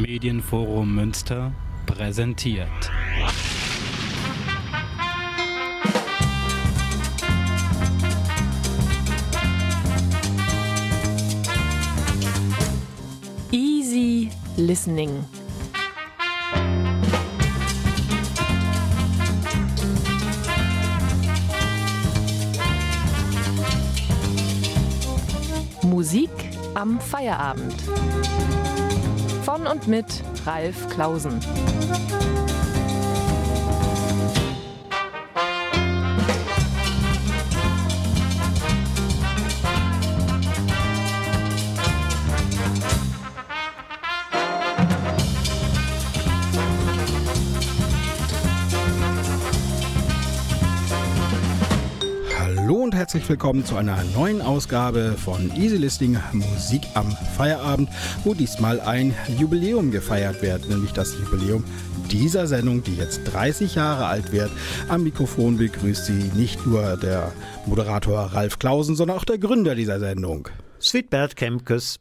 Medienforum Münster präsentiert. Easy Listening. Musik am Feierabend. Von und mit Ralf Klausen. Herzlich willkommen zu einer neuen Ausgabe von Easy Listening Musik am Feierabend, wo diesmal ein Jubiläum gefeiert wird, nämlich das Jubiläum dieser Sendung, die jetzt 30 Jahre alt wird. Am Mikrofon begrüßt sie nicht nur der Moderator Ralf Klausen, sondern auch der Gründer dieser Sendung. Sweetbert Kemkes.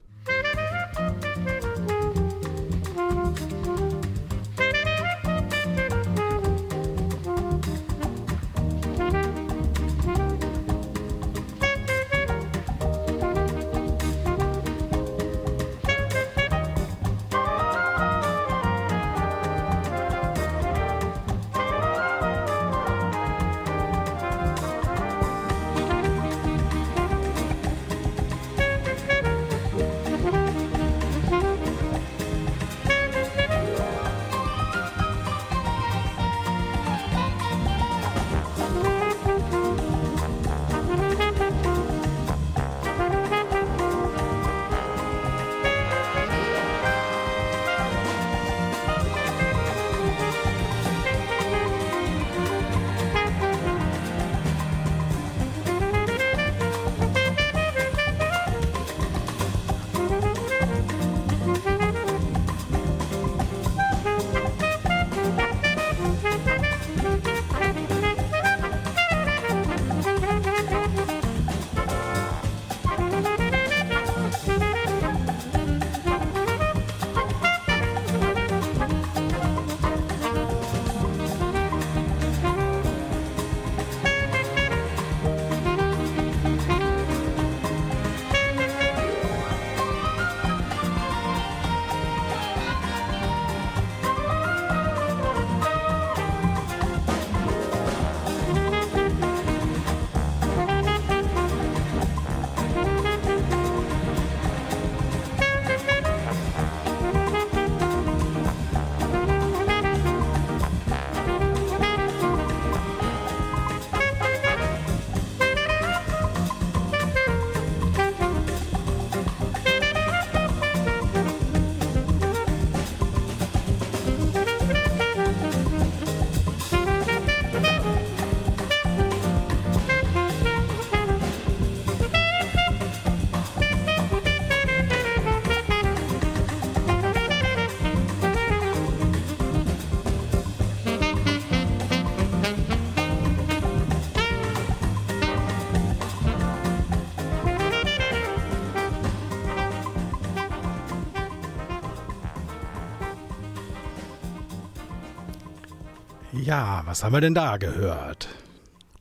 Was haben wir denn da gehört?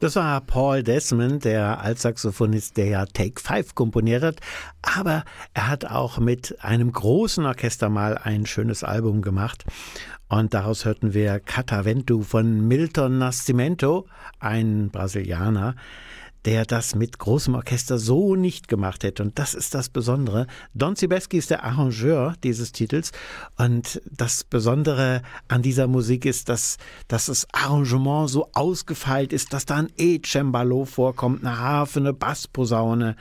Das war Paul Desmond, der Altsaxophonist, der ja Take Five komponiert hat. Aber er hat auch mit einem großen Orchester mal ein schönes Album gemacht. Und daraus hörten wir Cataventu von Milton Nascimento, ein Brasilianer, der das mit großem Orchester so nicht gemacht hätte. Und das ist das Besondere. Don Zibeski ist der Arrangeur dieses Titels. Und das Besondere an dieser Musik ist, dass, dass das Arrangement so ausgefeilt ist, dass da ein E-Cembalo vorkommt, eine Harfe, eine Bassposaune.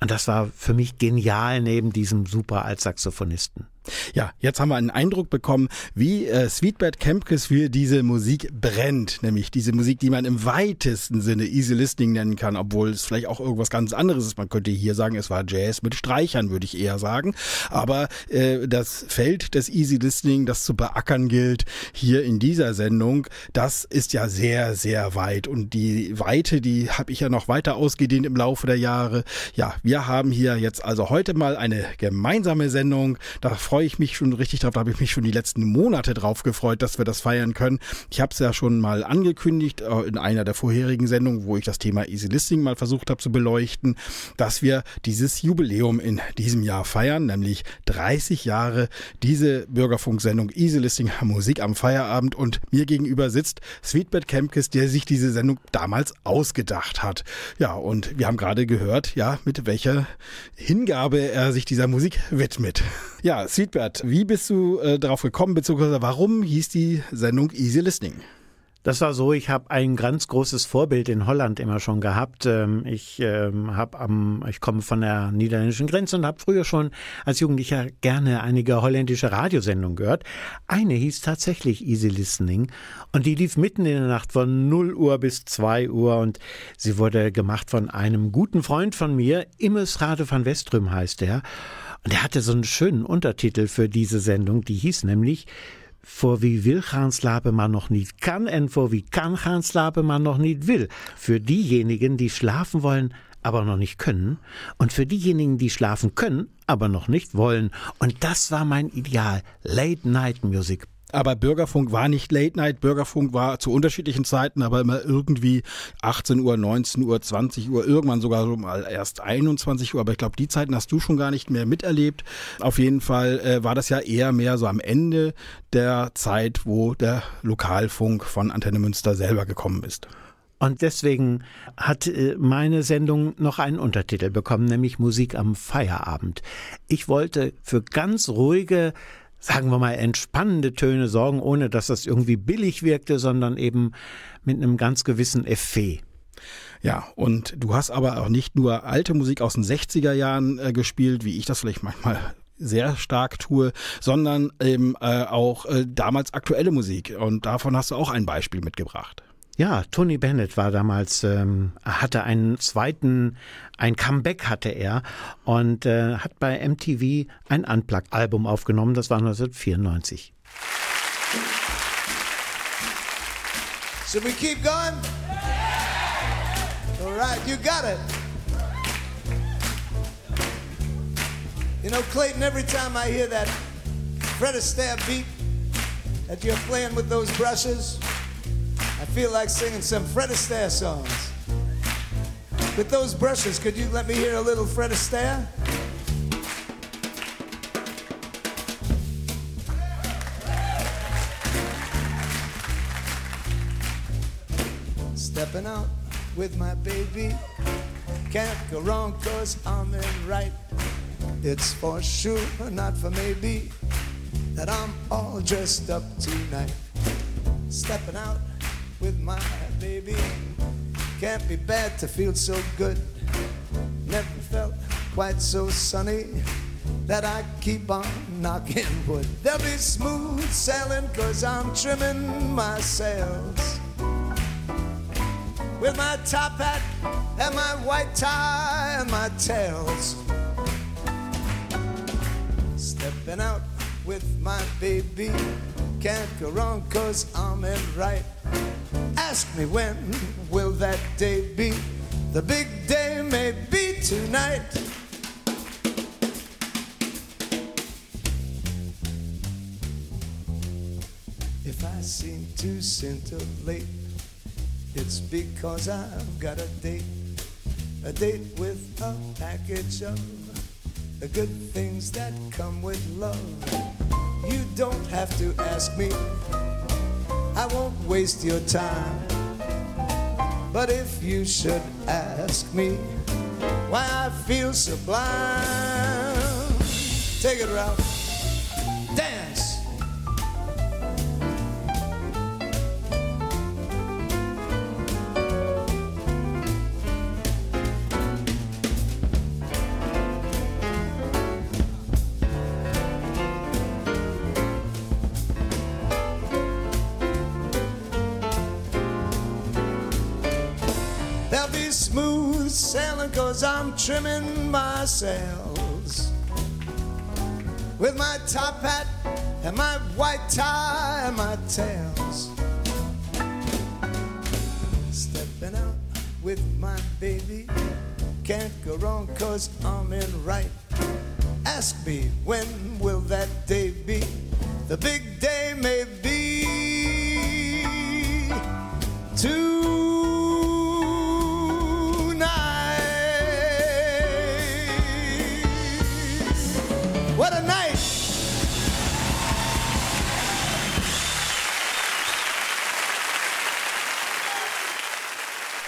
Und das war für mich genial neben diesem super Altsaxophonisten. Ja, jetzt haben wir einen Eindruck bekommen, wie äh, Sweetbird Kempkes für diese Musik brennt. Nämlich diese Musik, die man im weitesten Sinne Easy Listening nennen kann, obwohl es vielleicht auch irgendwas ganz anderes ist. Man könnte hier sagen, es war Jazz mit Streichern, würde ich eher sagen. Aber äh, das Feld des Easy Listening, das zu beackern gilt, hier in dieser Sendung, das ist ja sehr, sehr weit. Und die Weite, die habe ich ja noch weiter ausgedehnt im Laufe der Jahre. Ja, wir haben hier jetzt also heute mal eine gemeinsame Sendung. Da freue freue ich mich schon richtig drauf. Da habe ich mich schon die letzten Monate drauf gefreut, dass wir das feiern können. Ich habe es ja schon mal angekündigt äh, in einer der vorherigen Sendungen, wo ich das Thema Easy Listening mal versucht habe zu beleuchten, dass wir dieses Jubiläum in diesem Jahr feiern, nämlich 30 Jahre diese Bürgerfunksendung Easy Listening Musik am Feierabend und mir gegenüber sitzt Sweetbert Kempkes, der sich diese Sendung damals ausgedacht hat. Ja, und wir haben gerade gehört, ja, mit welcher Hingabe er sich dieser Musik widmet. Ja, Sweetbert, wie bist du äh, darauf gekommen, beziehungsweise warum hieß die Sendung Easy Listening? Das war so, ich habe ein ganz großes Vorbild in Holland immer schon gehabt. Ähm, ich ähm, habe am, ich komme von der niederländischen Grenze und habe früher schon als Jugendlicher gerne einige holländische Radiosendungen gehört. Eine hieß tatsächlich Easy Listening und die lief mitten in der Nacht von 0 Uhr bis 2 Uhr und sie wurde gemacht von einem guten Freund von mir, Immes Rade van Westrüm heißt er. Und er hatte so einen schönen Untertitel für diese Sendung, die hieß nämlich Voor wie will gaan slapen, maar noch nicht kann, en voor wie kann gaan slapen, maar noch nicht will. Für diejenigen, die schlafen wollen, aber noch nicht können. Und für diejenigen, die schlafen können, aber noch nicht wollen. Und das war mein Ideal. Late Night Music. Aber Bürgerfunk war nicht Late Night. Bürgerfunk war zu unterschiedlichen Zeiten, aber immer irgendwie 18 Uhr, 19 Uhr, 20 Uhr, irgendwann sogar so mal erst 21 Uhr. Aber ich glaube, die Zeiten hast du schon gar nicht mehr miterlebt. Auf jeden Fall äh, war das ja eher mehr so am Ende der Zeit, wo der Lokalfunk von Antenne Münster selber gekommen ist. Und deswegen hat äh, meine Sendung noch einen Untertitel bekommen, nämlich Musik am Feierabend. Ich wollte für ganz ruhige sagen wir mal, entspannende Töne sorgen, ohne dass das irgendwie billig wirkte, sondern eben mit einem ganz gewissen Effet. Ja, und du hast aber auch nicht nur alte Musik aus den 60er Jahren äh, gespielt, wie ich das vielleicht manchmal sehr stark tue, sondern eben äh, auch äh, damals aktuelle Musik. Und davon hast du auch ein Beispiel mitgebracht. Ja, Tony Bennett war damals, ähm, hatte einen zweiten, ein Comeback hatte er und äh, hat bei MTV ein Unplugged-Album aufgenommen, das war 1994. Should we keep going? All right, you got it. You know, Clayton, every time I hear that Fred Astaire beat that you're playing with those brushes, I feel like singing some Fred Astaire songs. With those brushes, could you let me hear a little Fred Astaire? Stepping out with my baby. Can't go wrong cause I'm in right. It's for sure, not for maybe, that I'm all dressed up tonight. Stepping out with my baby. Can't be bad to feel so good. Never felt quite so sunny that I keep on knocking wood. They'll be smooth sailing cause I'm trimming my sails. With my top hat and my white tie and my tails. Stepping out with my baby. Can't go wrong cause I'm in right. Ask me when will that day be? The big day may be tonight. If I seem to scintillate, it's because I've got a date. A date with a package of the good things that come with love. You don't have to ask me I won't waste your time. But if you should ask me why I feel sublime, take it, Ralph. Cause I'm trimming my sails. With my top hat and my white tie and my tails. Stepping out with my baby. Can't go wrong cause I'm in right. ask me when will that day be? The big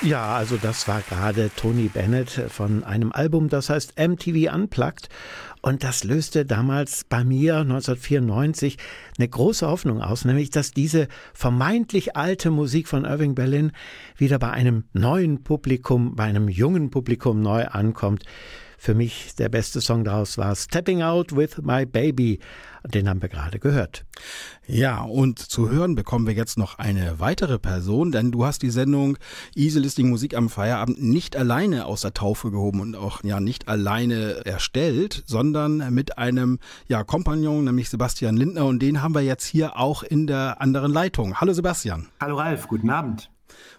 Ja, also das war gerade Tony Bennett von einem Album, das heißt MTV Unplugged. Und das löste damals bei mir 1994 eine große Hoffnung aus, nämlich dass diese vermeintlich alte Musik von Irving Berlin wieder bei einem neuen Publikum, bei einem jungen Publikum neu ankommt. Für mich der beste Song daraus war Stepping Out with My Baby. Den haben wir gerade gehört. Ja, und zu hören bekommen wir jetzt noch eine weitere Person, denn du hast die Sendung Easy Listing Musik am Feierabend nicht alleine aus der Taufe gehoben und auch ja nicht alleine erstellt, sondern mit einem ja Kompagnon, nämlich Sebastian Lindner und den haben wir jetzt hier auch in der anderen Leitung. Hallo Sebastian. Hallo Ralf, guten Abend.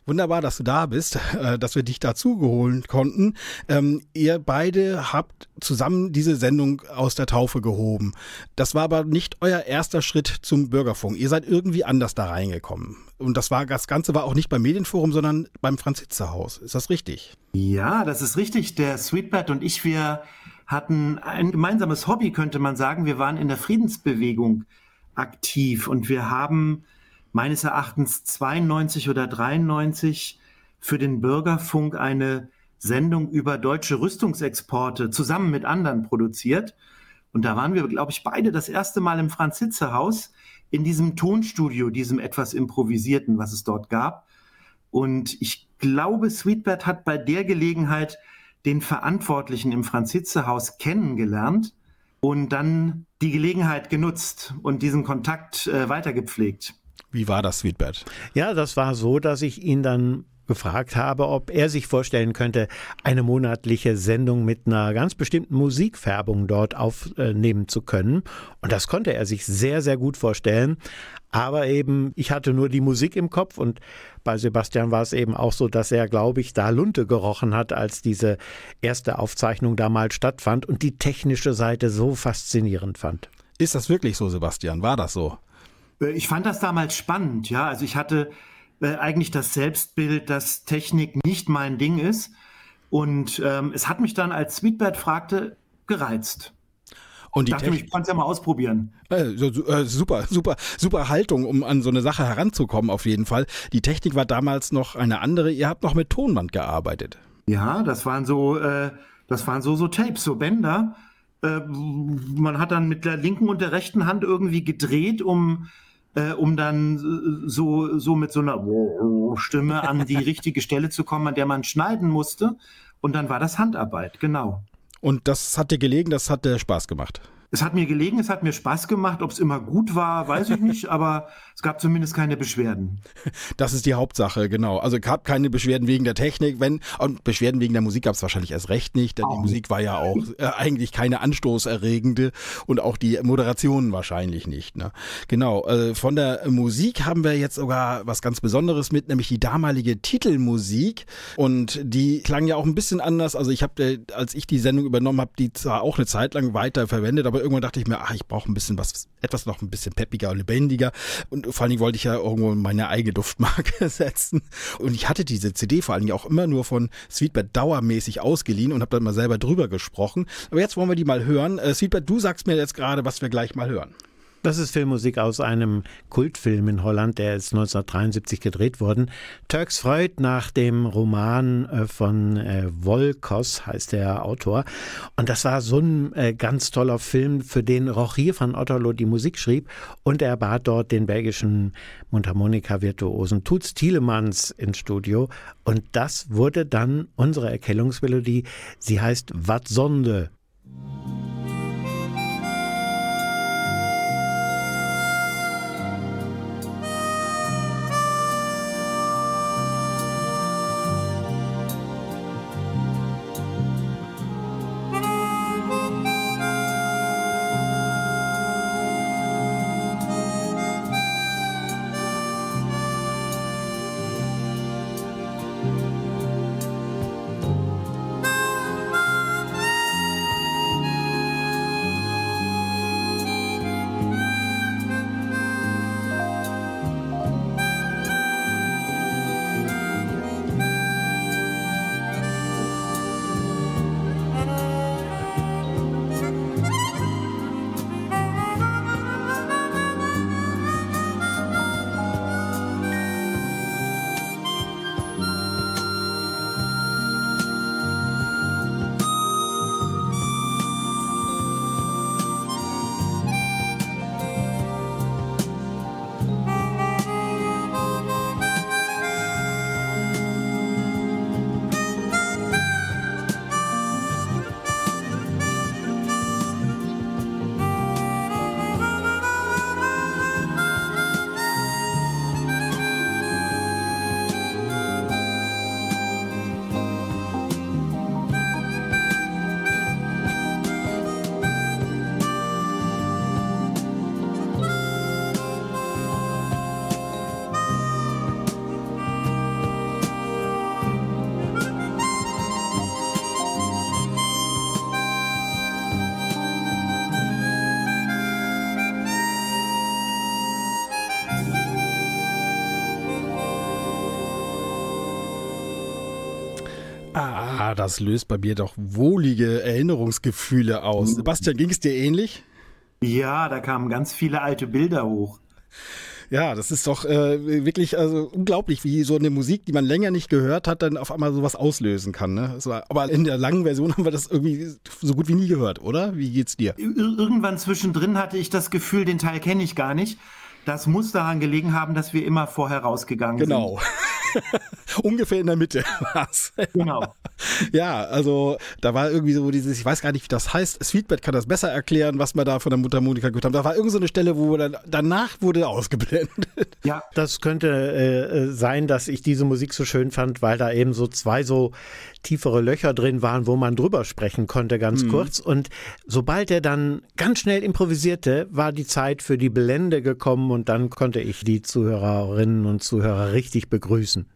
Wunderbar, dass du da bist, äh, dass wir dich dazu geholt konnten. Ähm, ihr beide habt zusammen diese Sendung aus der Taufe gehoben. Das war aber nicht euer erster Schritt zum Bürgerfunk. Ihr seid irgendwie anders da reingekommen. Und das war das Ganze war auch nicht beim Medienforum, sondern beim Franz-Hitze-Haus. Ist das richtig? Ja, das ist richtig. Der Sweetbird und ich, wir hatten ein gemeinsames Hobby, könnte man sagen. Wir waren in der Friedensbewegung aktiv und wir haben meines Erachtens 92 oder 93 für den Bürgerfunk eine Sendung über deutsche Rüstungsexporte zusammen mit anderen produziert. Und da waren wir, glaube ich, beide das erste Mal im Franz-Hitze-Haus in diesem Tonstudio, diesem etwas improvisierten, was es dort gab. Und ich glaube, Sweetbird hat bei der Gelegenheit den Verantwortlichen im Franz-Hitze-Haus kennengelernt und dann die Gelegenheit genutzt und diesen Kontakt äh, weitergepflegt. Wie war das, Sweetbird? Ja, das war so, dass ich ihn dann gefragt habe, ob er sich vorstellen könnte, eine monatliche Sendung mit einer ganz bestimmten Musikfärbung dort aufnehmen zu können. Und das konnte er sich sehr, sehr gut vorstellen. Aber eben, ich hatte nur die Musik im Kopf und bei Sebastian war es eben auch so, dass er, glaube ich, da Lunte gerochen hat, als diese erste Aufzeichnung damals stattfand und die technische Seite so faszinierend fand. Ist das wirklich so, Sebastian? War das so? Ich fand das damals spannend, ja. Also ich hatte äh, eigentlich das Selbstbild, dass Technik nicht mein Ding ist. Und ähm, es hat mich dann, als Sweetbird fragte, gereizt. Und die ich dachte mir, ich kann es ja mal ausprobieren. Äh, super, super, super Haltung, um an so eine Sache heranzukommen, auf jeden Fall. Die Technik war damals noch eine andere. Ihr habt noch mit Tonband gearbeitet. Ja, das waren so, äh, das waren so, so Tapes, so Bänder. Äh, man hat dann mit der linken und der rechten Hand irgendwie gedreht, um äh, um dann so, so mit so einer Stimme an die richtige Stelle zu kommen, an der man schneiden musste. Und dann war das Handarbeit, genau. Und das hat dir gelegen, das hat dir Spaß gemacht. Es hat mir gelegen, es hat mir Spaß gemacht. Ob es immer gut war, weiß ich nicht, aber es gab zumindest keine Beschwerden. Das ist die Hauptsache, genau. Also es gab keine Beschwerden wegen der Technik, wenn und Beschwerden wegen der Musik gab es wahrscheinlich erst recht nicht, denn oh. die Musik war ja auch äh, eigentlich keine anstoßerregende und auch die Moderationen wahrscheinlich nicht. Ne? Genau. Äh, von der Musik haben wir jetzt sogar was ganz Besonderes mit, nämlich die damalige Titelmusik und die klang ja auch ein bisschen anders. Also ich habe, äh, als ich die Sendung übernommen habe, die zwar auch eine Zeit lang weiter verwendet, aber irgendwann dachte ich mir, ach, ich brauche ein bisschen was, etwas noch ein bisschen peppiger und lebendiger. Und vor allen Dingen wollte ich ja irgendwo meine eigene Duftmarke setzen. Und ich hatte diese CD vor allen Dingen auch immer nur von Sweetbird dauermäßig ausgeliehen und habe dann mal selber drüber gesprochen. Aber jetzt wollen wir die mal hören. Äh, Sweetbird, du sagst mir jetzt gerade, was wir gleich mal hören. Das ist Filmmusik aus einem Kultfilm in Holland, der ist 1973 gedreht worden. Turks Freud nach dem Roman äh, von äh, Volkos heißt der Autor. Und das war so ein äh, ganz toller Film, für den Rogier van Otterlo die Musik schrieb. Und er bat dort den belgischen Mundharmonika-Virtuosen Tuts Tielemans ins Studio. Und das wurde dann unsere Erkennungsmelodie. Sie heißt Wat Sonde. Ah, das löst bei mir doch wohlige Erinnerungsgefühle aus. Sebastian, ging es dir ähnlich? Ja, da kamen ganz viele alte Bilder hoch. Ja, das ist doch äh, wirklich also unglaublich, wie so eine Musik, die man länger nicht gehört hat, dann auf einmal sowas auslösen kann. Ne? War, aber in der langen Version haben wir das irgendwie so gut wie nie gehört, oder? Wie geht's dir? Ir irgendwann zwischendrin hatte ich das Gefühl, den Teil kenne ich gar nicht. Das muss daran gelegen haben, dass wir immer vorher rausgegangen genau. sind. Genau. Ungefähr in der Mitte war's. Genau. Ja, also da war irgendwie so dieses, ich weiß gar nicht, wie das heißt. Sweetbed kann das besser erklären, was wir da von der Mutter Monika gehört haben. Da war irgend so eine Stelle, wo dann, danach wurde ausgeblendet. Ja, das könnte äh, sein, dass ich diese Musik so schön fand, weil da eben so zwei so tiefere Löcher drin waren, wo man drüber sprechen konnte, ganz mhm. kurz. Und sobald er dann ganz schnell improvisierte, war die Zeit für die Blende gekommen und dann konnte ich die Zuhörerinnen und Zuhörer richtig begrüßen.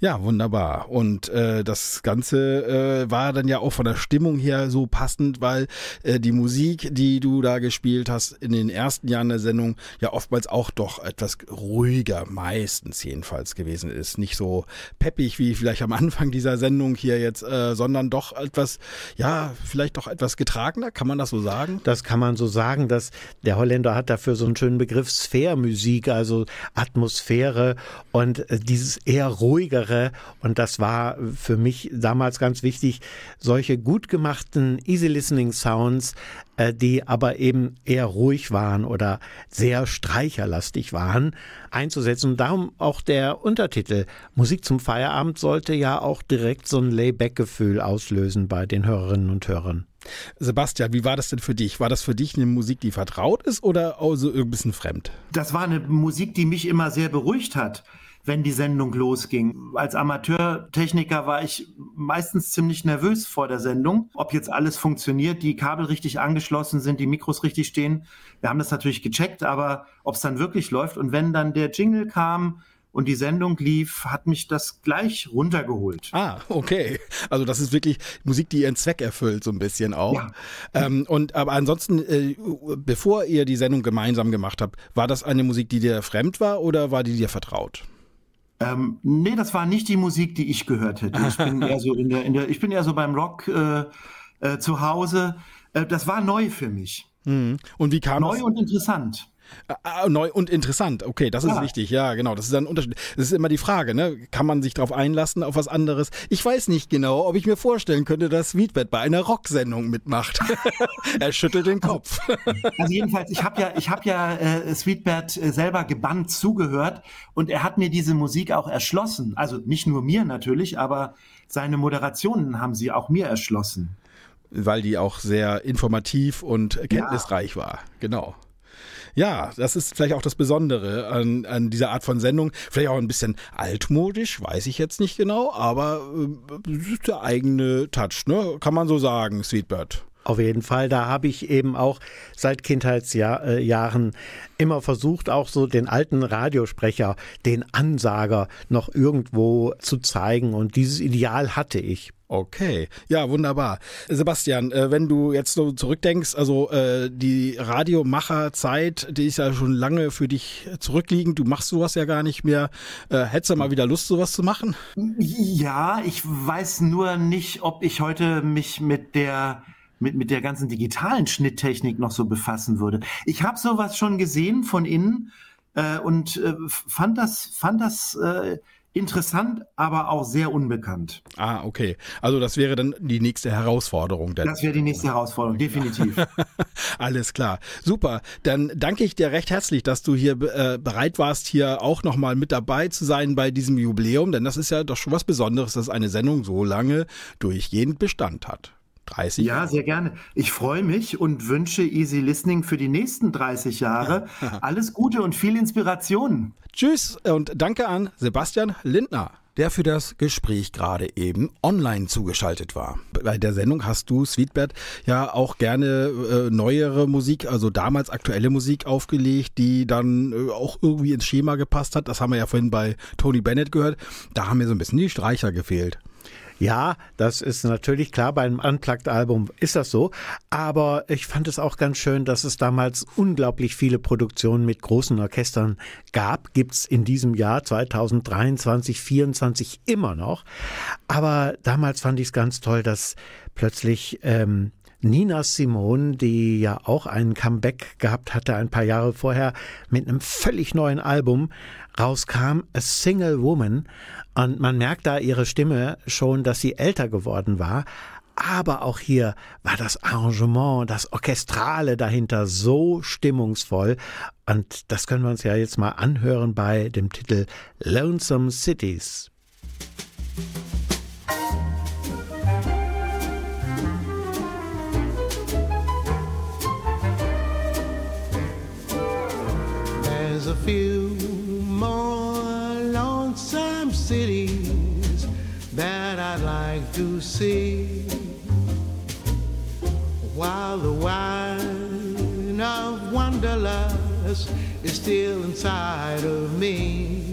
Ja, wunderbar. Und äh, das Ganze äh, war dann ja auch von der Stimmung her so passend, weil äh, die Musik, die du da gespielt hast in den ersten Jahren der Sendung, ja oftmals auch doch etwas ruhiger, meistens jedenfalls gewesen ist. Nicht so peppig wie vielleicht am Anfang dieser Sendung hier jetzt, äh, sondern doch etwas, ja, vielleicht doch etwas getragener, kann man das so sagen? Das kann man so sagen, dass der Holländer hat dafür so einen schönen Begriff Sphärmusik, also Atmosphäre und äh, dieses eher ruhig ruhigere. Und das war für mich damals ganz wichtig, solche gut gemachten Easy Listening Sounds, äh, die aber eben eher ruhig waren oder sehr streicherlastig waren, einzusetzen. Und darum auch der Untertitel. Musik zum Feierabend sollte ja auch direkt so ein Layback-Gefühl auslösen bei den Hörerinnen und Hörern. Sebastian, wie war das denn für dich? War das für dich eine Musik, die vertraut ist oder also ein bisschen fremd? Das war eine Musik, die mich immer sehr beruhigt hat wenn die Sendung losging. Als Amateurtechniker war ich meistens ziemlich nervös vor der Sendung, ob jetzt alles funktioniert, die Kabel richtig angeschlossen sind, die Mikros richtig stehen. Wir haben das natürlich gecheckt, aber ob es dann wirklich läuft und wenn dann der Jingle kam, und die Sendung lief, hat mich das gleich runtergeholt. Ah, okay. Also das ist wirklich Musik, die ihren Zweck erfüllt, so ein bisschen auch. Ja. Ähm, und aber ansonsten, äh, bevor ihr die Sendung gemeinsam gemacht habt, war das eine Musik, die dir fremd war oder war die dir vertraut? Ähm, nee, das war nicht die Musik, die ich gehört hätte. Ich bin eher so in der, in der ich bin eher so beim Rock äh, äh, zu Hause. Äh, das war neu für mich. Mhm. Und wie kam Neu das? und interessant. Ah, neu und interessant. Okay, das ist ja. wichtig. Ja, genau. Das ist ein Unterschied. Das ist immer die Frage, ne? Kann man sich darauf einlassen, auf was anderes? Ich weiß nicht genau, ob ich mir vorstellen könnte, dass Sweetbet bei einer Rocksendung mitmacht. er schüttelt den Kopf. also jedenfalls, ich habe ja, ich habe ja äh, Sweetbet äh, selber gebannt zugehört und er hat mir diese Musik auch erschlossen. Also nicht nur mir natürlich, aber seine Moderationen haben sie auch mir erschlossen. Weil die auch sehr informativ und kenntnisreich ja. war. Genau. Ja, das ist vielleicht auch das Besondere an, an dieser Art von Sendung. Vielleicht auch ein bisschen altmodisch, weiß ich jetzt nicht genau, aber äh, der eigene Touch, ne? Kann man so sagen, Sweetbird. Auf jeden Fall, da habe ich eben auch seit Kindheitsjahren immer versucht, auch so den alten Radiosprecher, den Ansager noch irgendwo zu zeigen. Und dieses Ideal hatte ich. Okay, ja, wunderbar. Sebastian, äh, wenn du jetzt so zurückdenkst, also äh, die Radiomacherzeit, die ist ja schon lange für dich zurückliegend. Du machst sowas ja gar nicht mehr. Äh, hättest du mal wieder Lust, sowas zu machen? Ja, ich weiß nur nicht, ob ich heute mich mit der mit, mit der ganzen digitalen Schnitttechnik noch so befassen würde. Ich habe sowas schon gesehen von innen äh, und äh, fand das, fand das äh, interessant, aber auch sehr unbekannt. Ah, okay. Also das wäre dann die nächste Herausforderung. Denn. Das wäre die nächste Herausforderung, definitiv. Alles klar. Super. Dann danke ich dir recht herzlich, dass du hier äh, bereit warst, hier auch nochmal mit dabei zu sein bei diesem Jubiläum, denn das ist ja doch schon was Besonderes, dass eine Sendung so lange durchgehend Bestand hat. 30 Ja, sehr gerne. Ich freue mich und wünsche Easy Listening für die nächsten 30 Jahre alles Gute und viel Inspiration. Tschüss und danke an Sebastian Lindner der für das Gespräch gerade eben online zugeschaltet war. Bei der Sendung hast du, Sweetbird, ja auch gerne äh, neuere Musik, also damals aktuelle Musik aufgelegt, die dann äh, auch irgendwie ins Schema gepasst hat. Das haben wir ja vorhin bei Tony Bennett gehört. Da haben mir so ein bisschen die Streicher gefehlt. Ja, das ist natürlich klar, bei einem Unplugged-Album ist das so. Aber ich fand es auch ganz schön, dass es damals unglaublich viele Produktionen mit großen Orchestern gab. Gibt's in diesem Jahr 2023, 2024 immer noch. Aber damals fand ich es ganz toll, dass plötzlich ähm, Nina Simone, die ja auch einen Comeback gehabt hatte ein paar Jahre vorher mit einem völlig neuen Album, rauskam, A Single Woman. Und man merkt da ihre Stimme schon, dass sie älter geworden war. Aber auch hier war das Arrangement, das Orchestrale dahinter so stimmungsvoll. Und das können wir uns ja jetzt mal anhören bei dem Titel Lonesome Cities. A few more lonesome cities that I'd like to see. While the wine of wanderlust is still inside of me,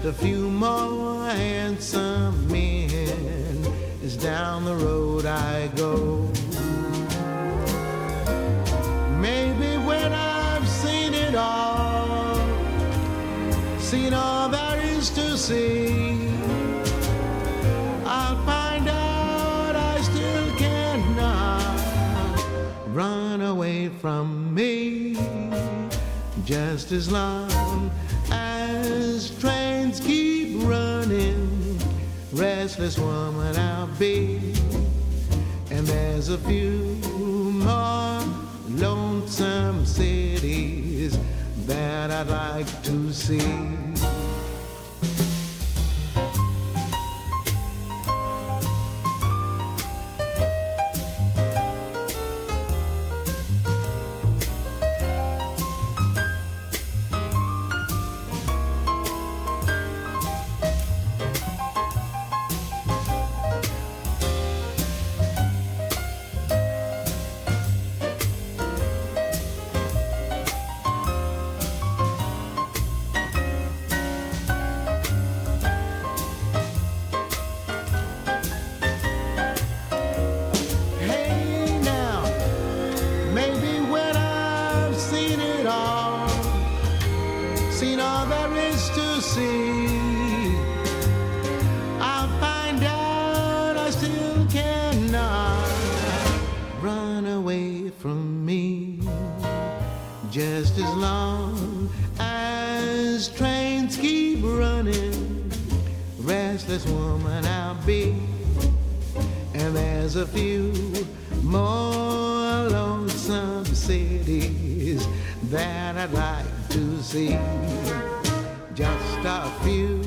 Just a few more handsome men is down the road I go. Maybe when I've seen it all, seen all there is to see, I'll find out I still cannot run away from me just as long Restless woman I'll be, and there's a few more lonesome cities that I'd like to see. A few more lonesome cities that I'd like to see. Just a few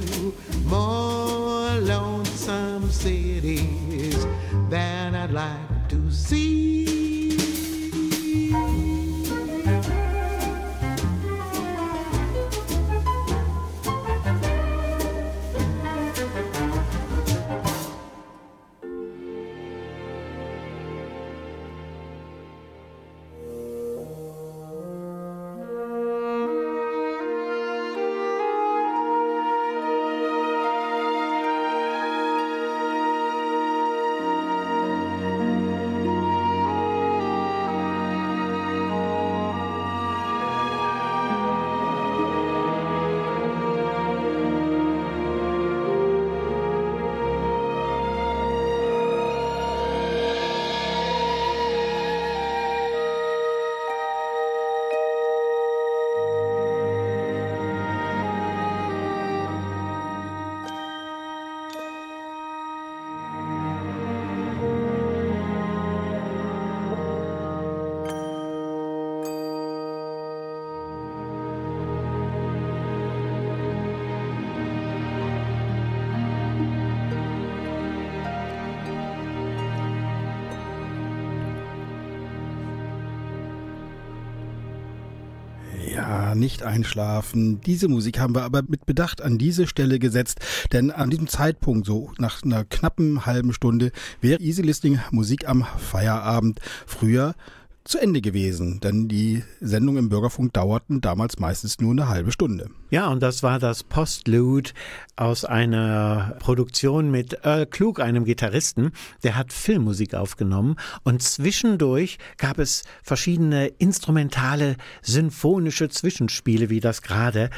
Nicht einschlafen. Diese Musik haben wir aber mit Bedacht an diese Stelle gesetzt, denn an diesem Zeitpunkt, so nach einer knappen halben Stunde, wäre Easy Listening Musik am Feierabend früher zu Ende gewesen, denn die Sendungen im Bürgerfunk dauerten damals meistens nur eine halbe Stunde. Ja, und das war das Postlude aus einer Produktion mit Earl Klug, einem Gitarristen, der hat Filmmusik aufgenommen und zwischendurch gab es verschiedene instrumentale, symphonische Zwischenspiele wie das gerade.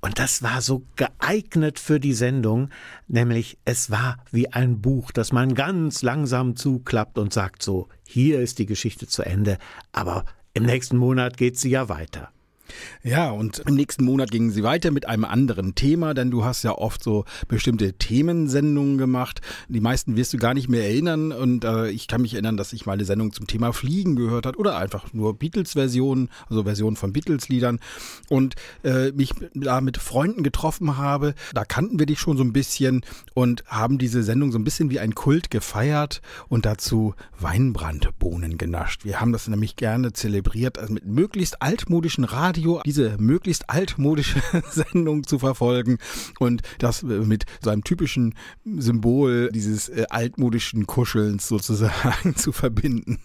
Und das war so geeignet für die Sendung, nämlich es war wie ein Buch, das man ganz langsam zuklappt und sagt so, hier ist die Geschichte zu Ende, aber im nächsten Monat geht sie ja weiter. Ja, und im nächsten Monat gingen sie weiter mit einem anderen Thema, denn du hast ja oft so bestimmte Themensendungen gemacht. Die meisten wirst du gar nicht mehr erinnern und äh, ich kann mich erinnern, dass ich mal eine Sendung zum Thema Fliegen gehört hat oder einfach nur Beatles-Versionen, also Versionen von Beatles-Liedern und äh, mich da mit Freunden getroffen habe. Da kannten wir dich schon so ein bisschen und haben diese Sendung so ein bisschen wie ein Kult gefeiert und dazu Weinbrandbohnen genascht. Wir haben das nämlich gerne zelebriert also mit möglichst altmodischen Radio diese möglichst altmodische Sendung zu verfolgen und das mit so einem typischen Symbol dieses äh, altmodischen Kuschelns sozusagen zu verbinden.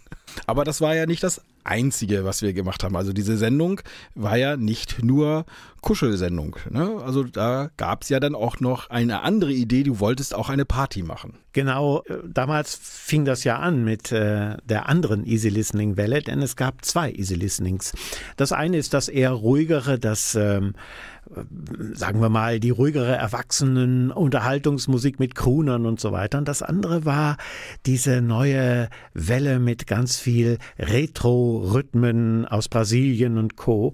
Aber das war ja nicht das Einzige, was wir gemacht haben. Also diese Sendung war ja nicht nur Kuschelsendung. Ne? Also da gab es ja dann auch noch eine andere Idee, du wolltest auch eine Party machen. Genau, äh, damals fing das ja an mit äh, der anderen Easy Listening Welle, denn es gab zwei Easy Listenings. Das eine ist das eher ruhigere, das ähm, sagen wir mal, die ruhigere Erwachsenen Unterhaltungsmusik mit Croonern und so weiter. Und das andere war diese neue Welle mit ganz viel Retro-Rhythmen aus Brasilien und Co.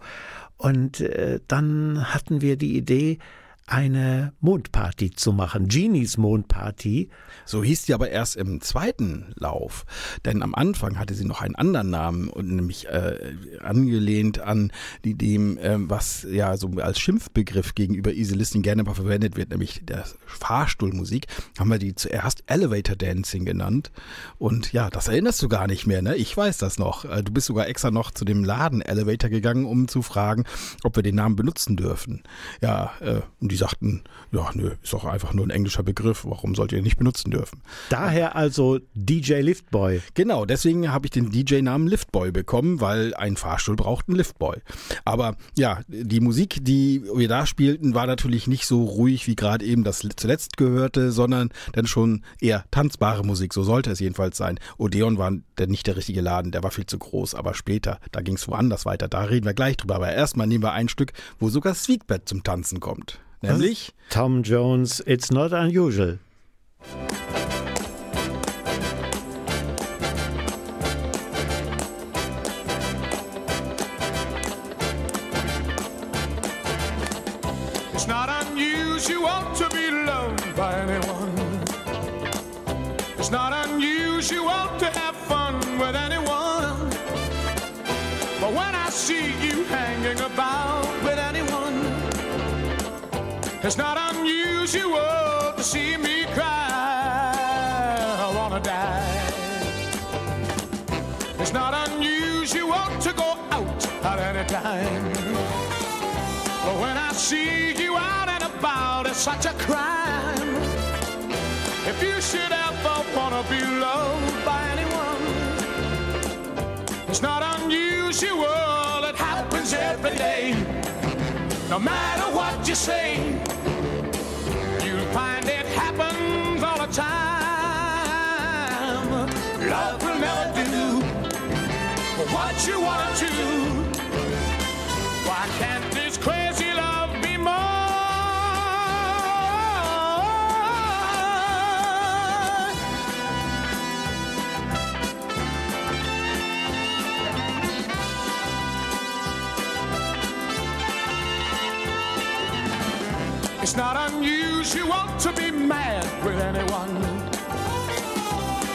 Und äh, dann hatten wir die Idee, eine Mondparty zu machen, Genies Mondparty. So hieß sie aber erst im zweiten Lauf, denn am Anfang hatte sie noch einen anderen Namen und nämlich äh, angelehnt an die, dem, äh, was ja so als Schimpfbegriff gegenüber Easy Listening gerne mal verwendet wird, nämlich der Fahrstuhlmusik, haben wir die zuerst Elevator Dancing genannt und ja, das erinnerst du gar nicht mehr, ne? Ich weiß das noch. Äh, du bist sogar extra noch zu dem Laden Elevator gegangen, um zu fragen, ob wir den Namen benutzen dürfen. Ja, äh, und die sagten, ja, nö, ist doch einfach nur ein englischer Begriff, warum sollt ihr ihn nicht benutzen dürfen? Daher also DJ Liftboy. Genau, deswegen habe ich den DJ-Namen Liftboy bekommen, weil ein Fahrstuhl braucht einen Liftboy. Aber ja, die Musik, die wir da spielten, war natürlich nicht so ruhig wie gerade eben das zuletzt gehörte, sondern dann schon eher tanzbare Musik, so sollte es jedenfalls sein. Odeon war der, nicht der richtige Laden, der war viel zu groß, aber später, da ging es woanders weiter, da reden wir gleich drüber. Aber erstmal nehmen wir ein Stück, wo sogar Sweetbed zum Tanzen kommt. Nämlich Tom Jones, It's Not Unusual. It's not unusual to be loved by anyone. It's not unusual to have fun with anyone. But when I see you hanging about with anyone, it's not unusual to see me cry. I wanna die. It's not unusual to go out at any time. But when I see you out and about, it's such a crime. If you should ever wanna be loved by anyone, it's not unusual, it happens every day. No matter what you say, Love will never do what you want to. Why can't this crazy love be more? It's not unusual to be mad with anyone.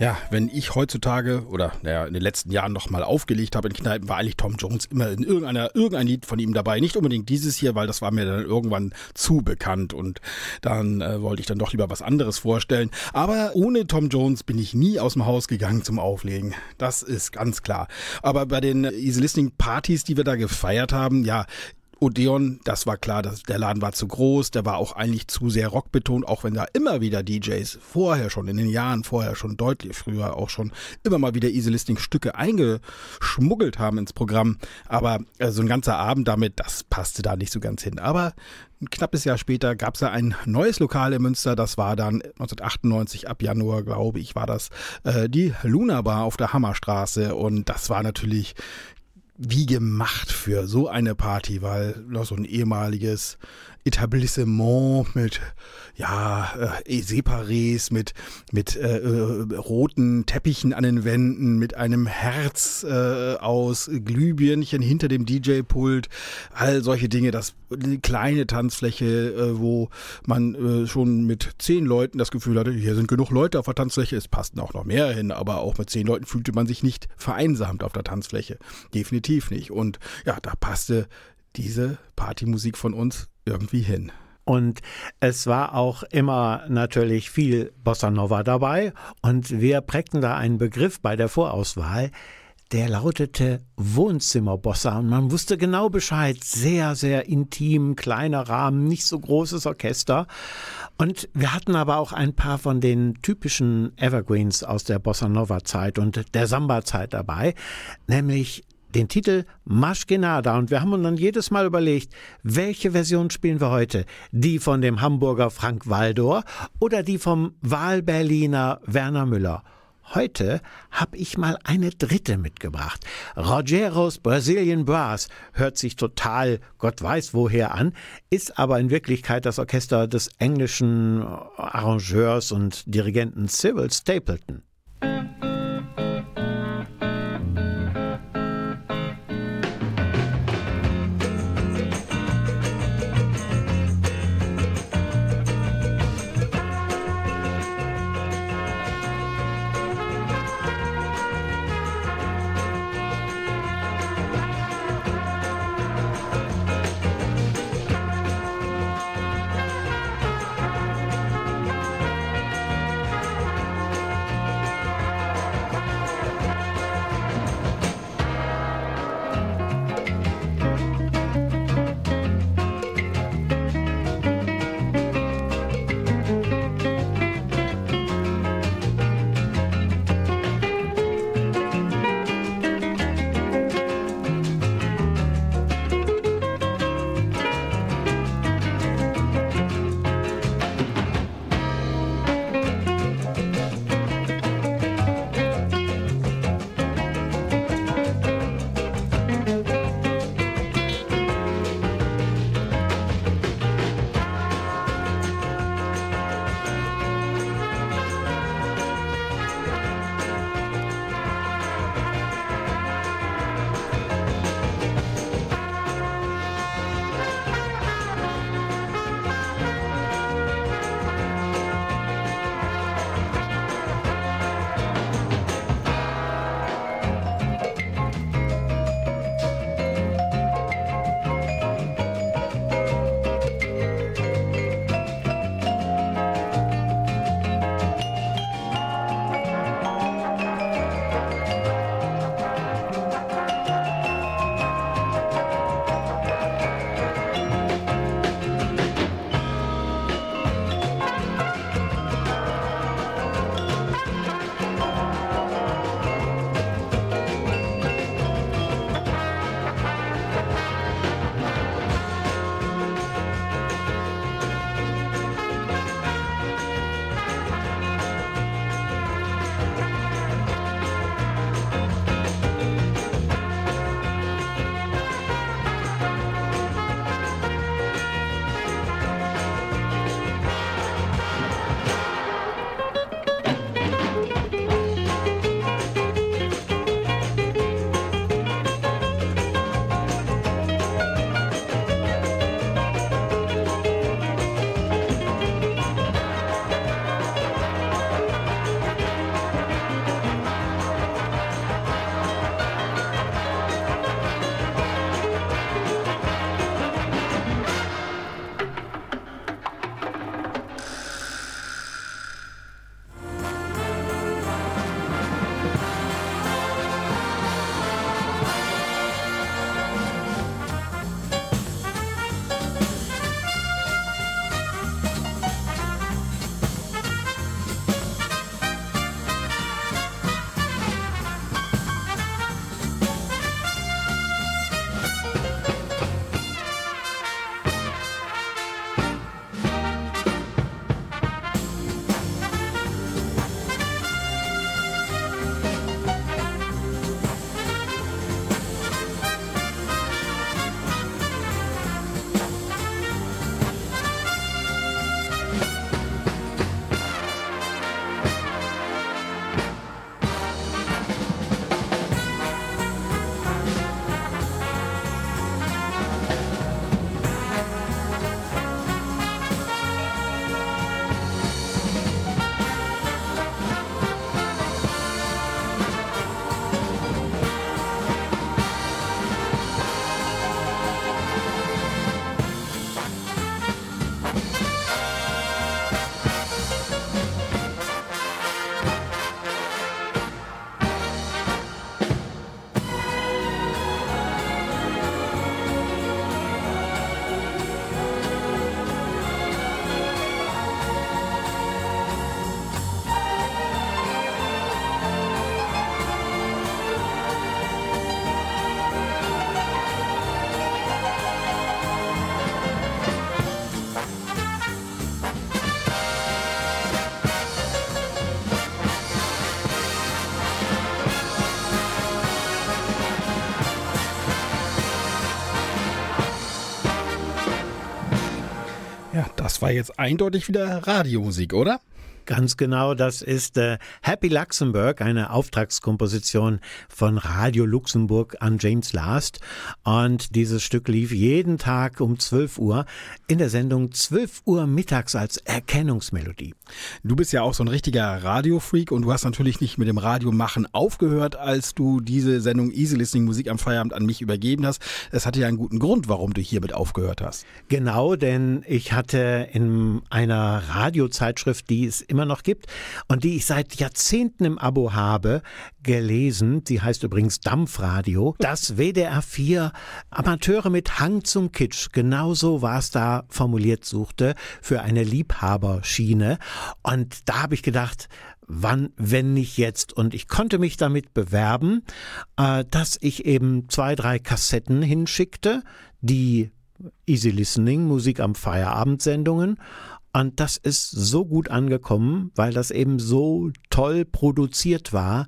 Ja, wenn ich heutzutage oder naja, in den letzten Jahren noch mal aufgelegt habe in Kneipen, war eigentlich Tom Jones immer in irgendeiner, irgendein Lied von ihm dabei. Nicht unbedingt dieses hier, weil das war mir dann irgendwann zu bekannt und dann äh, wollte ich dann doch lieber was anderes vorstellen. Aber ohne Tom Jones bin ich nie aus dem Haus gegangen zum Auflegen. Das ist ganz klar. Aber bei den Easy Listening Partys, die wir da gefeiert haben, ja, Odeon, das war klar, dass der Laden war zu groß, der war auch eigentlich zu sehr rockbetont, auch wenn da immer wieder DJs vorher schon, in den Jahren vorher schon deutlich früher auch schon immer mal wieder Easy Listing Stücke eingeschmuggelt haben ins Programm. Aber äh, so ein ganzer Abend damit, das passte da nicht so ganz hin. Aber ein knappes Jahr später gab es ja ein neues Lokal in Münster, das war dann 1998 ab Januar, glaube ich, war das äh, die Luna Bar auf der Hammerstraße und das war natürlich wie gemacht für so eine Party, weil noch so ein ehemaliges Etablissement mit ja äh, Separés, mit mit äh, äh, roten Teppichen an den Wänden, mit einem Herz äh, aus Glühbirnchen hinter dem DJ-Pult, all solche Dinge. Das eine kleine Tanzfläche, äh, wo man äh, schon mit zehn Leuten das Gefühl hatte, hier sind genug Leute auf der Tanzfläche. Es passten auch noch mehr hin, aber auch mit zehn Leuten fühlte man sich nicht vereinsamt auf der Tanzfläche. Definitiv nicht. Und ja, da passte diese Partymusik von uns irgendwie hin. Und es war auch immer natürlich viel Bossa Nova dabei. Und wir prägten da einen Begriff bei der Vorauswahl, der lautete Wohnzimmerbossa. Und man wusste genau Bescheid. Sehr, sehr intim, kleiner Rahmen, nicht so großes Orchester. Und wir hatten aber auch ein paar von den typischen Evergreens aus der Bossa Nova Zeit und der Samba Zeit dabei. Nämlich den Titel Maschgenada und wir haben uns dann jedes Mal überlegt, welche Version spielen wir heute? Die von dem Hamburger Frank Waldor oder die vom Wahlberliner Werner Müller? Heute habe ich mal eine dritte mitgebracht. Rogeros Brazilian Brass hört sich total Gott weiß woher an, ist aber in Wirklichkeit das Orchester des englischen Arrangeurs und Dirigenten Cyril Stapleton. Jetzt eindeutig wieder Radiomusik, oder? Ganz genau, das ist äh, Happy Luxemburg, eine Auftragskomposition von Radio Luxemburg an James Last. Und dieses Stück lief jeden Tag um 12 Uhr in der Sendung 12 Uhr mittags als Erkennungsmelodie. Du bist ja auch so ein richtiger Radiofreak und du hast natürlich nicht mit dem Radiomachen aufgehört, als du diese Sendung Easy Listening Musik am Feierabend an mich übergeben hast. Es hatte ja einen guten Grund, warum du hiermit aufgehört hast. Genau, denn ich hatte in einer Radiozeitschrift, die es immer noch gibt und die ich seit Jahrzehnten im Abo habe, gelesen. Sie heißt übrigens Dampfradio. Das WDR 4 Amateure mit Hang zum Kitsch. Genauso war es da formuliert suchte für eine Liebhaberschiene. Und da habe ich gedacht, wann, wenn nicht jetzt? Und ich konnte mich damit bewerben, äh, dass ich eben zwei, drei Kassetten hinschickte, die Easy Listening, Musik am Feierabend Sendungen und das ist so gut angekommen, weil das eben so toll produziert war,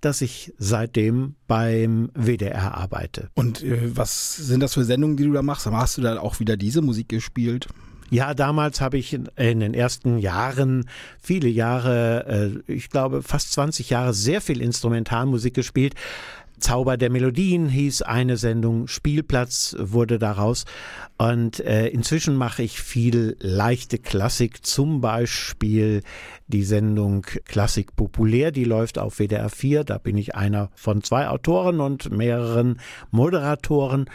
dass ich seitdem beim WDR arbeite. Und äh, was sind das für Sendungen, die du da machst? Hast du da auch wieder diese Musik gespielt? Ja, damals habe ich in den ersten Jahren, viele Jahre, äh, ich glaube fast 20 Jahre, sehr viel Instrumentalmusik gespielt. Zauber der Melodien hieß eine Sendung, Spielplatz wurde daraus. Und äh, inzwischen mache ich viel leichte Klassik, zum Beispiel die Sendung Klassik populär, die läuft auf WDR 4. Da bin ich einer von zwei Autoren und mehreren Moderatoren.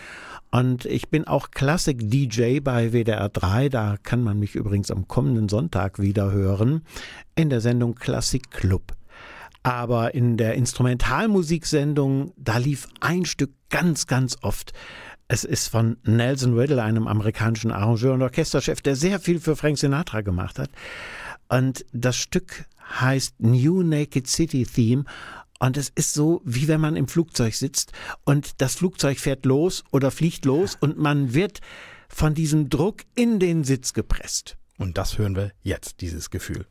Und ich bin auch Klassik-DJ bei WDR 3. Da kann man mich übrigens am kommenden Sonntag wieder hören in der Sendung Klassik Club. Aber in der Instrumentalmusiksendung, da lief ein Stück ganz, ganz oft. Es ist von Nelson Riddle, einem amerikanischen Arrangeur und Orchesterchef, der sehr viel für Frank Sinatra gemacht hat. Und das Stück heißt New Naked City Theme. Und es ist so, wie wenn man im Flugzeug sitzt und das Flugzeug fährt los oder fliegt los und man wird von diesem Druck in den Sitz gepresst. Und das hören wir jetzt, dieses Gefühl.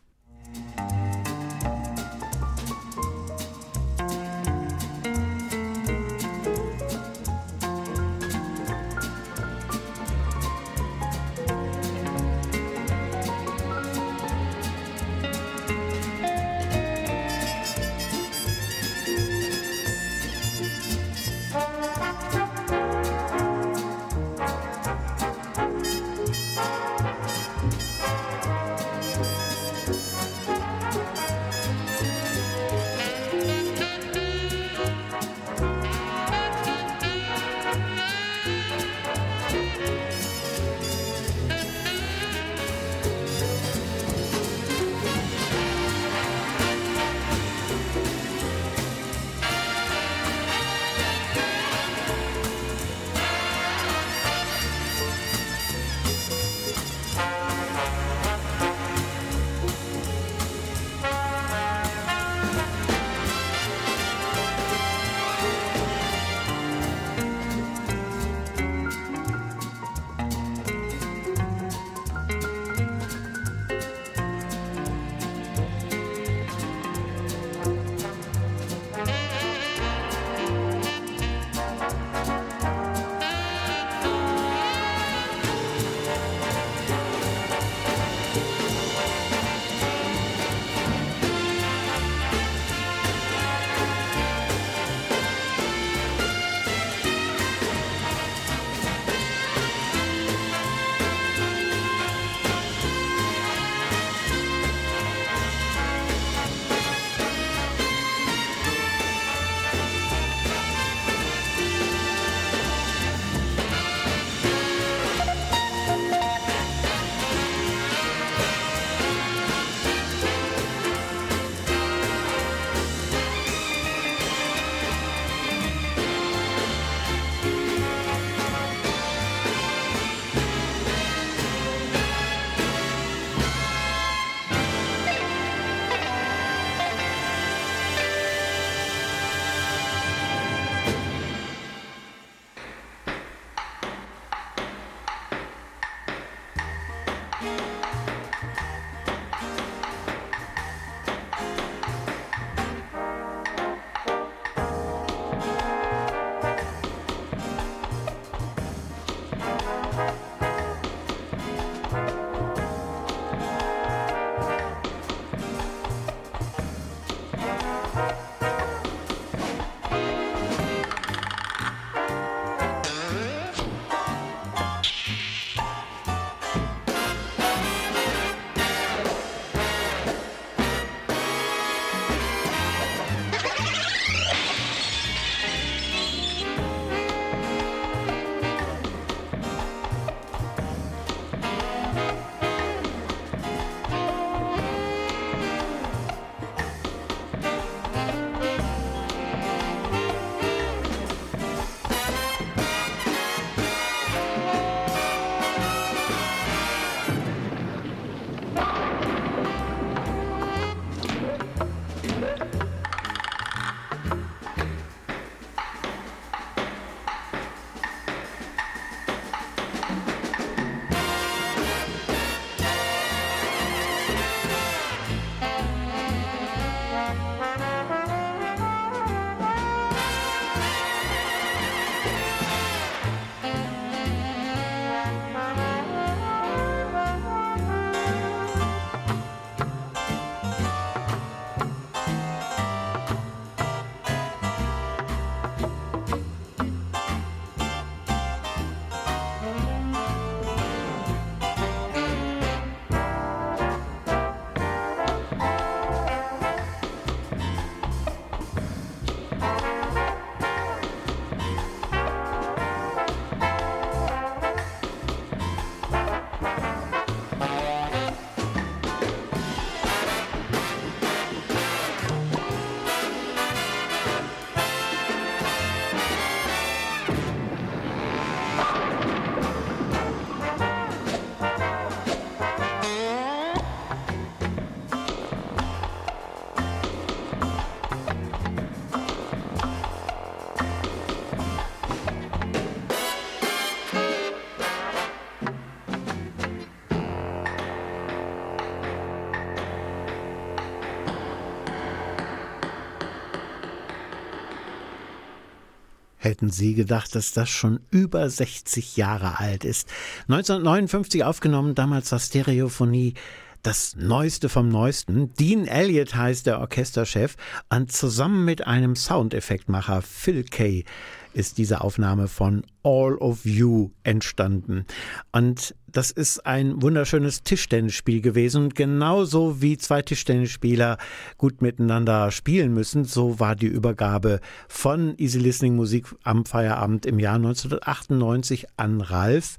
Hätten Sie gedacht, dass das schon über 60 Jahre alt ist? 1959 aufgenommen, damals war Stereophonie das Neueste vom Neuesten. Dean Elliott heißt der Orchesterchef und zusammen mit einem Soundeffektmacher Phil Kay ist diese Aufnahme von All of You entstanden. Und das ist ein wunderschönes Tischtennisspiel gewesen. Und genauso wie zwei Tischtennisspieler gut miteinander spielen müssen, so war die Übergabe von Easy Listening Musik am Feierabend im Jahr 1998 an Ralf.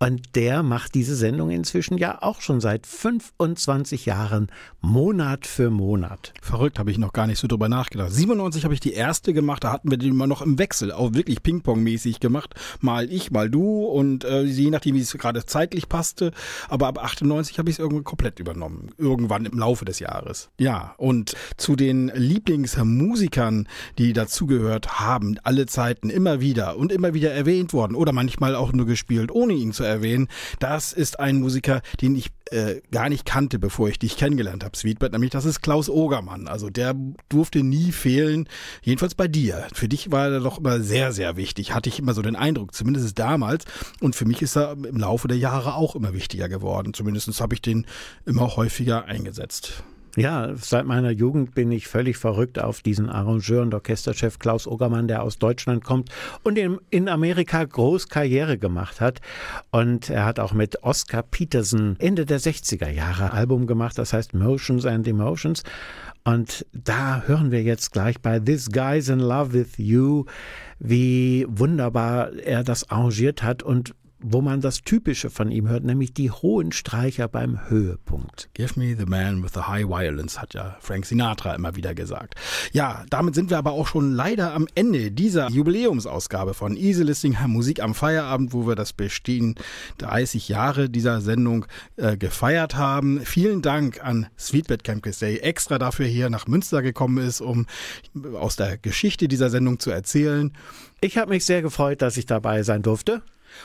Und der macht diese Sendung inzwischen ja auch schon seit 25 Jahren, Monat für Monat. Verrückt, habe ich noch gar nicht so drüber nachgedacht. 97 habe ich die erste gemacht, da hatten wir die immer noch im Wechsel, auch wirklich Ping-Pong-mäßig gemacht. Mal ich, mal du und äh, je nachdem, wie es gerade zeitlich passte. Aber ab 98 habe ich es irgendwann komplett übernommen. Irgendwann im Laufe des Jahres. Ja, und zu den Lieblingsmusikern, die dazugehört haben, alle Zeiten immer wieder und immer wieder erwähnt worden oder manchmal auch nur gespielt, ohne ihn zu erwähnen. Das ist ein Musiker, den ich äh, gar nicht kannte, bevor ich dich kennengelernt habe, Sweetbird, nämlich das ist Klaus Ogermann. Also der durfte nie fehlen, jedenfalls bei dir. Für dich war er doch immer sehr, sehr wichtig, hatte ich immer so den Eindruck, zumindest damals. Und für mich ist er im Laufe der Jahre auch immer wichtiger geworden. Zumindest habe ich den immer häufiger eingesetzt. Ja, seit meiner Jugend bin ich völlig verrückt auf diesen Arrangeur und Orchesterchef Klaus Ogermann, der aus Deutschland kommt und in, Amerika groß Karriere gemacht hat. Und er hat auch mit Oscar Peterson Ende der 60er Jahre Album gemacht, das heißt Motions and Emotions. Und da hören wir jetzt gleich bei This Guy's in Love with You, wie wunderbar er das arrangiert hat und wo man das Typische von ihm hört, nämlich die hohen Streicher beim Höhepunkt. Give me the man with the high violence, hat ja Frank Sinatra immer wieder gesagt. Ja, damit sind wir aber auch schon leider am Ende dieser Jubiläumsausgabe von Easy Listening Musik am Feierabend, wo wir das Bestehen 30 Jahre dieser Sendung äh, gefeiert haben. Vielen Dank an Sweetbed Campus, der extra dafür hier nach Münster gekommen ist, um aus der Geschichte dieser Sendung zu erzählen. Ich habe mich sehr gefreut, dass ich dabei sein durfte.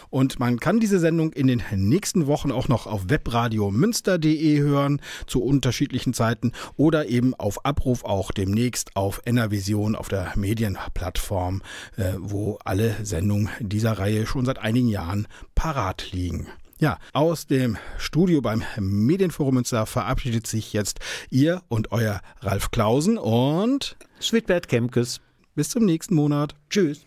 Und man kann diese Sendung in den nächsten Wochen auch noch auf webradiomünster.de hören zu unterschiedlichen Zeiten oder eben auf Abruf auch demnächst auf NRVision auf der Medienplattform, äh, wo alle Sendungen dieser Reihe schon seit einigen Jahren parat liegen. Ja, aus dem Studio beim Medienforum Münster verabschiedet sich jetzt ihr und euer Ralf Klausen und Sweetbert Kemkes. Bis zum nächsten Monat. Tschüss.